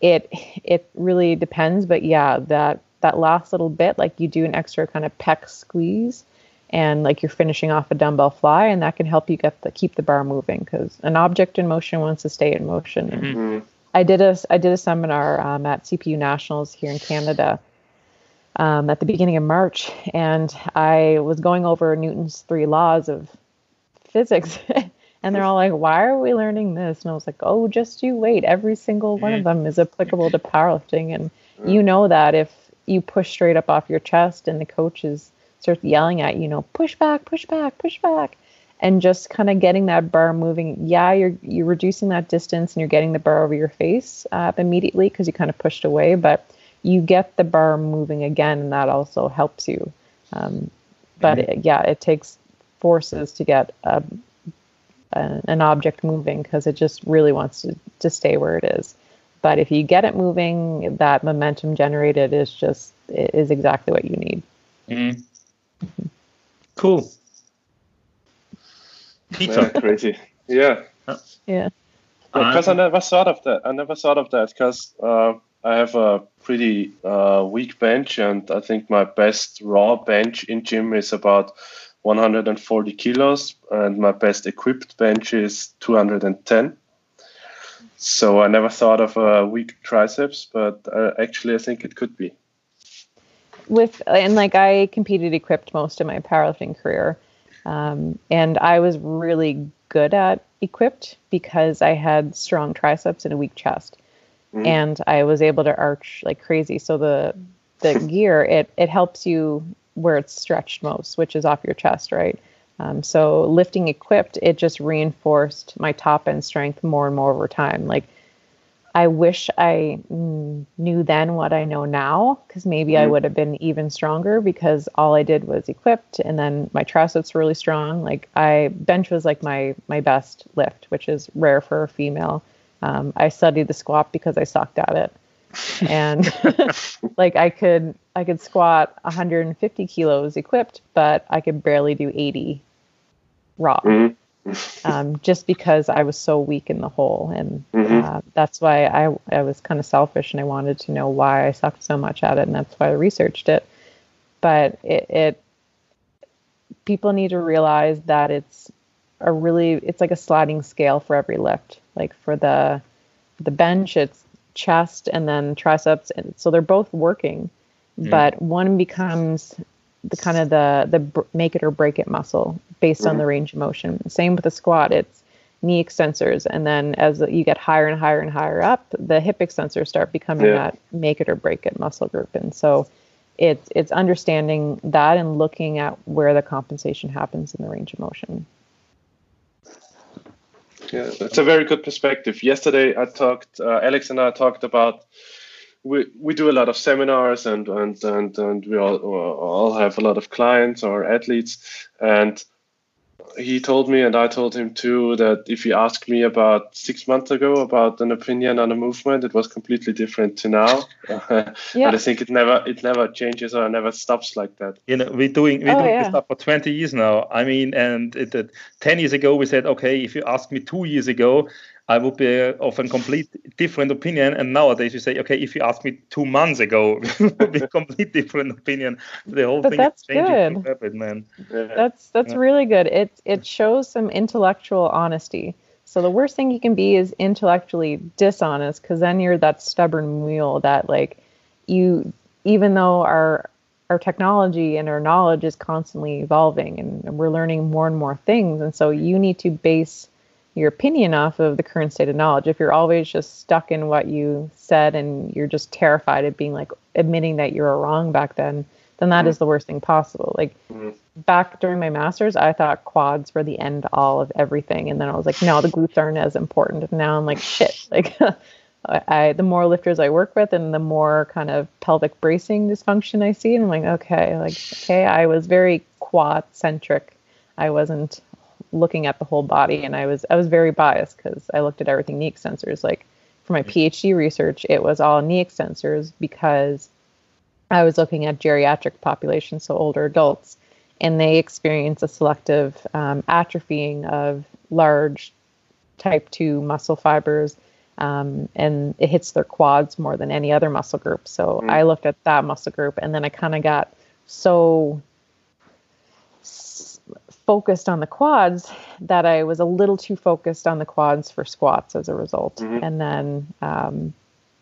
it it really depends, but yeah, that that last little bit, like you do an extra kind of pec squeeze, and like you're finishing off a dumbbell fly, and that can help you get the keep the bar moving because an object in motion wants to stay in motion. And Mm. I did a I did a seminar um, at CPU Nationals here in Canada um, at the beginning of March, and I was going over Newton's three laws of physics, (laughs) and they're all like, "Why are we learning this?" And I was like, "Oh, just you wait. Every single one of them is applicable to powerlifting, and you know that if you push straight up off your chest and the coach is starts yelling at you, you know, push back, push back, push back." And just kind of getting that bar moving. Yeah, you're you're reducing that distance and you're getting the bar over your face uh, immediately because you kind of pushed away, but you get the bar moving again, and that also helps you. Um, but it, yeah, it takes forces to get a, a, an object moving because it just really wants to, to stay where it is. But if you get it moving, that momentum generated is just is exactly what you need. mm. cool Peter Yeah, crazy. Yeah. Yeah. Because I never thought of that. I never thought of that because uh, I have a pretty uh, weak bench, and I think my best raw bench in gym is about 140 kilos, and my best equipped bench is 210. So I never thought of a weak triceps, but uh, actually I think it could be. with and like I competed equipped most of my powerlifting career, um, and I was really good at equipped because I had strong triceps and a weak chest, and I was able to arch like crazy. So the the (laughs) gear it it helps you where it's stretched most, which is off your chest, right? Um, so lifting equipped, it just reinforced my top end strength more and more over time. Like I wish I knew then what I know now, because maybe I would have been even stronger because all I did was equipped, and then my triceps were really strong. Like I bench was like my my best lift, which is rare for a female. Um, I studied the squat because I sucked at it, and (laughs) like I could I could squat 150 kilos equipped, but I could barely do 80 raw Mhm. Um, just because I was so weak in the hole. And Mhm. uh, that's why I, I was kind of selfish and I wanted to know why I sucked so much at it. And that's why I researched it. But it, it people need to realize that it's a really, it's like a sliding scale for every lift. Like for the, the bench, it's chest and then triceps. And so they're both working, but one becomes the kind of the the make it or break it muscle based mm-hmm. on the range of motion. Same with the squat. It's knee extensors, and then as you get higher and higher and higher up, the hip extensors start becoming yeah. that make it or break it muscle group. And so it's it's understanding that and looking at where the compensation happens in the range of motion. Yeah, that's a very good perspective. Yesterday, I talked, uh, Alex and I talked about we, we do a lot of seminars and and and, and we all, all have a lot of clients or athletes and he told me, and I told him too, that if he asked me about six months ago about an opinion on a movement, it was completely different to now. yeah. (laughs) But I think it never it never changes or never stops like that. You know, we're doing we're oh, doing yeah. this stuff for 20 years now. I mean, and it, it, 10 years ago we said, okay, if you asked me two years ago, I would be of a complete different opinion. And nowadays you say, okay, if you asked me two months ago, (laughs) it would be a complete different opinion. The whole but thing that's is changing good. Rapid, man. That's that's yeah. really good. It it shows some intellectual honesty. So the worst thing you can be is intellectually dishonest, because then you're that stubborn mule that like you, even though our our technology and our knowledge is constantly evolving and, and we're learning more and more things, and so you need to base your opinion off of the current state of knowledge. If you're always just stuck in what you said and you're just terrified of being like admitting that you were wrong back then, then that mm-hmm. is the worst thing possible. Like mm-hmm. back during my masters, I thought quads were the end all of everything, and then I was like, no, the glutes aren't as important. And now I'm like, shit. (laughs) Like, (laughs) I the more lifters I work with, and the more kind of pelvic bracing dysfunction I see, and I'm like, okay, like okay, I was very quad centric. I wasn't looking at the whole body and I was I was very biased because I looked at everything knee extensors. Like for my PhD research, it was all knee extensors because I was looking at geriatric populations, so older adults, and they experience a selective um, atrophying of large type 2 muscle fibers. Um, and it hits their quads more than any other muscle group. So mm. I looked at that muscle group, and then I kind of got so focused on the quads that I was a little too focused on the quads for squats as a result. Mm-hmm. And then, um,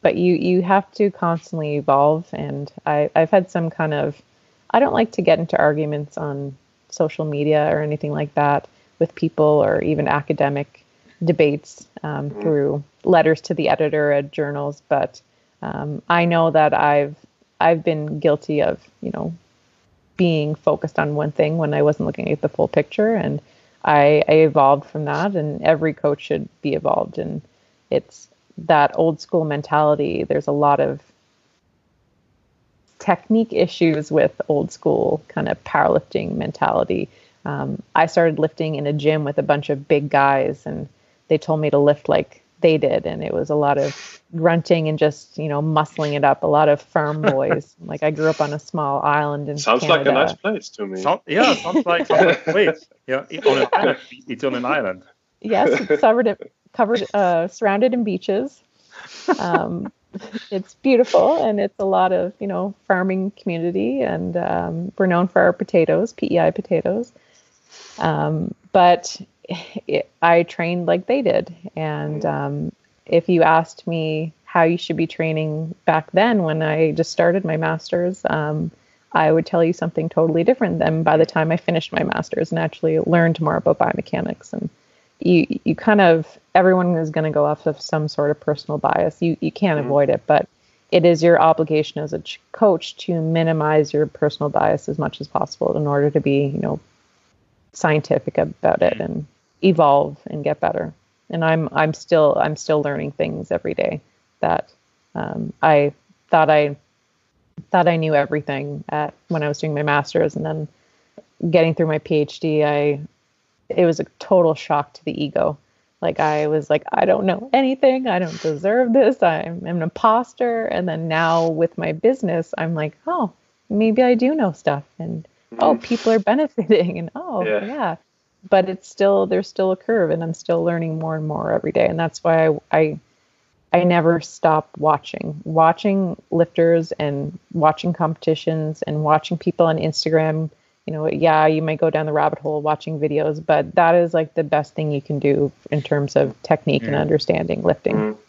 but you you have to constantly evolve. And I I've had some kind of I don't like to get into arguments on social media or anything like that with people or even academic debates um, mm-hmm. through letters to the editor at journals. But um, I know that I've I've been guilty of you know being focused on one thing when I wasn't looking at the full picture. And I, I evolved from that, and every coach should be evolved. And it's that old school mentality. There's a lot of technique issues with old school kind of powerlifting mentality. Um, I started lifting in a gym with a bunch of big guys, and they told me to lift like they did and it was a lot of grunting and just you know muscling it up a lot of farm (laughs) boys. Like i grew up on a small island in sounds Canada. like a nice place to me. Sound, yeah sounds like, sounds like a place yeah on an island. it's on an island. Yes it's (laughs) covered covered uh, surrounded in beaches. Um, (laughs) it's beautiful and it's a lot of you know farming community and um, we're known for our potatoes PEI potatoes. Um, but it, I trained like they did. And um, if you asked me how you should be training back then when I just started my master's, um, I would tell you something totally different than by the time I finished my master's and actually learned more about biomechanics. And you, you kind of, everyone is going to go off of some sort of personal bias. You, you can't mm-hmm. avoid it, but it is your obligation as a ch- coach to minimize your personal bias as much as possible in order to be, you know, scientific about it and evolve and get better. And I'm I'm still I'm still learning things every day that um, I thought I thought I knew everything at when I was doing my master's, and then getting through my PhD, I it was a total shock to the ego. Like I was like, I don't know anything. I don't deserve this. I'm, I'm an imposter. And then now with my business, I'm like, oh, maybe I do know stuff, and oh, mm-hmm. oh, people are benefiting, and oh, yeah. yeah but it's still there's still a curve and i'm still learning more and more every day. And that's why i i, I never stop watching watching lifters and watching competitions and watching people on instagram. You know yeah you might go down the rabbit hole watching videos but that is like the best thing you can do in terms of technique and understanding lifting. Mm-hmm.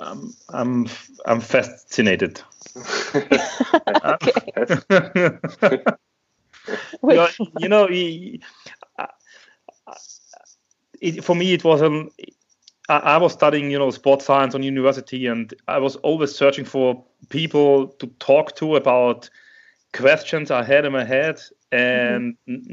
I'm I'm I'm fascinated. (laughs) (laughs) (laughs) you know, you know it, for me, it was an. I, I was studying, you know, sports science on university, and I was always searching for people to talk to about questions I had in my head, and mm-hmm.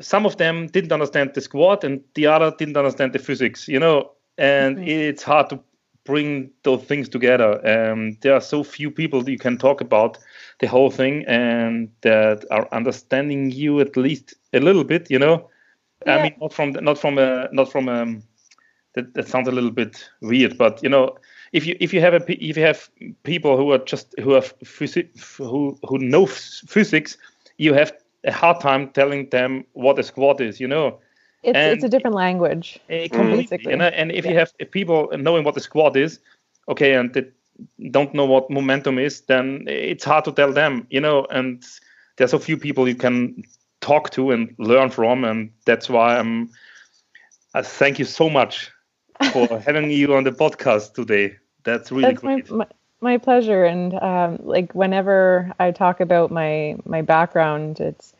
some of them didn't understand the squat, and the other didn't understand the physics, you know, and mm-hmm. it's hard to bring those things together. Um, there are so few people you can talk about the whole thing and that are understanding you at least a little bit, you know. Yeah. I mean, not from not from a not from a that, that sounds a little bit weird, but you know, if you if you have a if you have people who are just who have physics who who know physics, you have a hard time telling them what a squat is, you know. It's, and it's a different language. Completely. And, and if yeah. you have people knowing what the squad is, okay, and they don't know what momentum is, then it's hard to tell them, you know. And there's so few people you can talk to and learn from, and that's why I'm. Uh, thank you so much for (laughs) having you on the podcast today. That's really that's great. My, my, my pleasure. And um, like whenever I talk about my my background, it's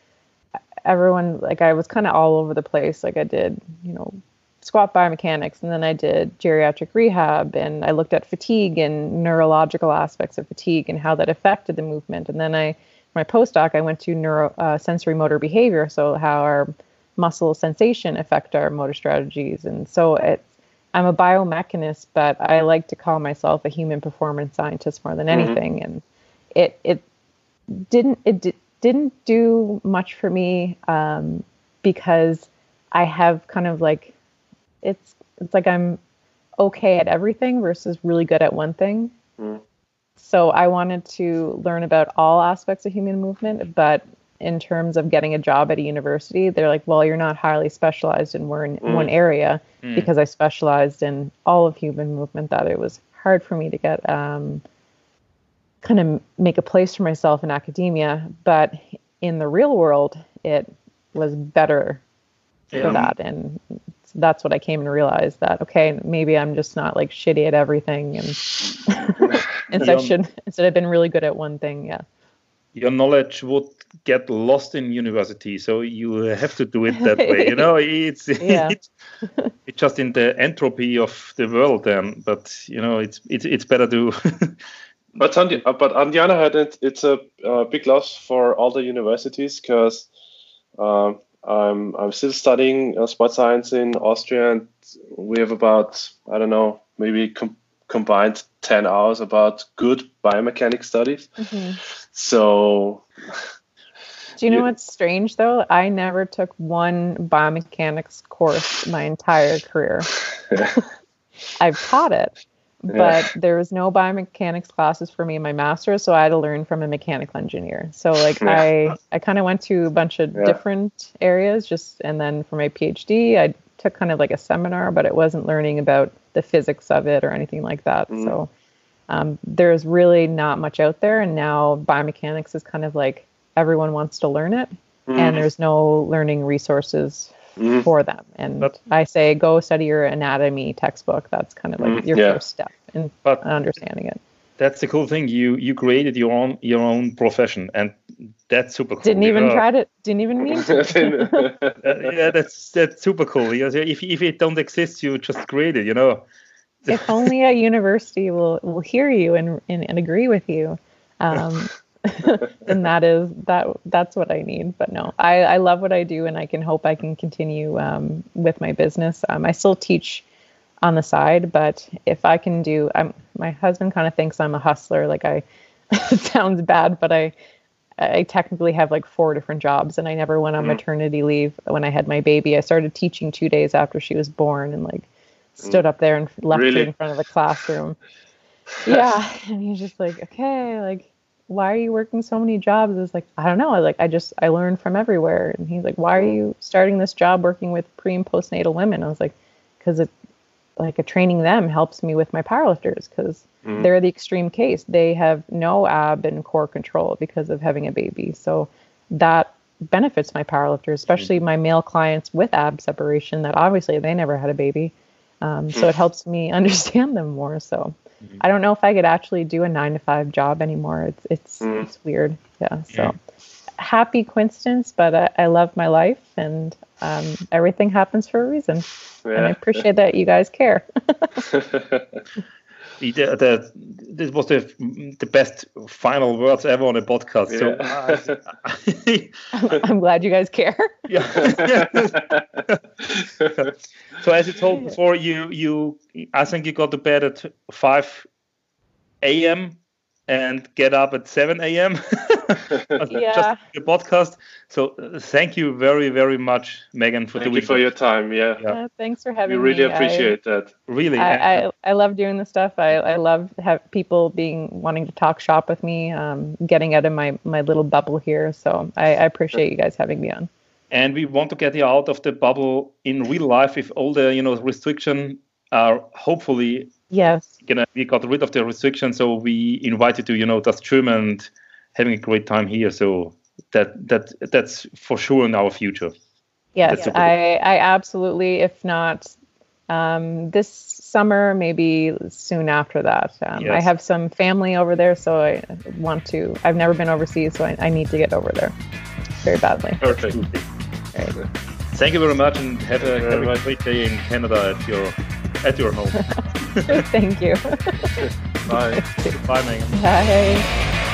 everyone like I was kind of all over the place. Like I did, you know, squat biomechanics, and then I did geriatric rehab, and I looked at fatigue and neurological aspects of fatigue and how that affected the movement. And then I, my postdoc, I went to neuro uh, sensory motor behavior, so how our muscle sensation affect our motor strategies. And so it, I'm a biomechanist, but I like to call myself a human performance scientist more than mm-hmm. anything. Mm-hmm. And it it didn't it did, didn't do much for me um, because I have kind of like it's it's like I'm okay at everything versus really good at one thing. Mm. So I wanted to learn about all aspects of human movement, but in terms of getting a job at a university, they're like, well, you're not highly specialized in one, mm. one area mm. because I specialized in all of human movement. That it was hard for me to get um, kind of make a place for myself in academia, but in the real world, it was better yeah. for that. And that's what I came to realize that okay, maybe I'm just not like shitty at everything, and (laughs) instead should instead I've been really good at one thing. Yeah. Your knowledge would get lost in university, so you have to do it that way. You know, (laughs) it's yeah. (laughs) it's, it's just in the entropy of the world, then. But you know, it's it's it's better to But on the, uh, but on the other hand, it, it's a, a, big loss for all the universities because uh, I'm I'm still studying uh, sports science in Austria, and we have about I don't know maybe com- combined ten hours about good biomechanics studies. Mm-hmm. So. Do you know what's strange though? I never took one biomechanics course my entire career. (laughs) I've taught it, but yeah. there was no biomechanics classes for me in my master's so i had to learn from a mechanical engineer so like yeah. i i kind of went to a bunch of yeah. different areas just and then for my phd i took kind of like a seminar but it wasn't learning about the physics of it or anything like that mm. so um, there's really not much out there and now biomechanics is kind of like everyone wants to learn it mm. and there's no learning resources mm-hmm. for them. And but, I say go study your anatomy textbook. That's kind of like mm, your yeah. first step in but understanding it. That's the cool thing. You you created your own your own profession, and that's super cool. Didn't even try to. Didn't even mean to. (laughs) (laughs) uh, yeah, that's that's super cool. Because if if it don't exist, you just create it. You know. if only a (laughs) university will will hear you and and, and agree with you. Um, (laughs) then that is that that's what I need. But no, I, I love what I do and I can hope I can continue um, with my business. Um, I still teach on the side, but if I can do, I'm my husband kind of thinks I'm a hustler. Like I, it (laughs) sounds bad, but I I technically have like four different jobs and I never went on mm. maternity leave when I had my baby. I started teaching two days after she was born and like stood mm. up there and left really? in front of the classroom. (laughs) yeah. And he's just like, okay, like why are you working so many jobs? I was like, I don't know. I like, I just, I learned from everywhere. And he's like, why are you starting this job working with pre and postnatal women? I was like, because it, like, a training them helps me with my powerlifters because mm-hmm. they're the extreme case. They have no ab and core control because of having a baby. So that benefits my powerlifters, especially mm-hmm. my male clients with ab separation that obviously they never had a baby. Um, so it helps me (laughs) understand them more. So I don't know if I could actually do a nine to five job anymore. It's it's Mm. it's weird. Yeah. So Yeah. happy coincidence, but I, I love my life and um, everything happens for a reason. And I appreciate that you guys care. (laughs) (laughs) The, the, this was the the best final words ever on a podcast. So, (laughs) I'm glad you guys care. (laughs) yeah. so as you told before, you you I think you got to bed at five a.m. and get up at seven a.m. (laughs) (laughs) Yeah. Just the podcast. So uh, thank you very very much, Megan, for Thank doing you for your time. Yeah. Yeah. Uh, thanks for We having really me. I- appreciate that. really. I, I, I love doing this stuff. I, I love have people being wanting to talk shop with me, um, getting out of my, my little bubble here. So I, I appreciate you guys having me on. and we want to get you out of the bubble in real life if all the you know restriction are hopefully Yes. gonna we got rid of the restriction so we invited you to you know das German and having a great time here so that that that's for sure in our future Yes. That's super I, I absolutely, if not um, this summer, maybe soon after that. Um, I have some family over there, so I want to. I've never been overseas, so I, I need to get over there very badly. Perfect. Right. thank you very much and have a, Thank you have a great day in Canada at your at your home (laughs) Thank you. (laughs) bye (laughs) bye Megan Bye.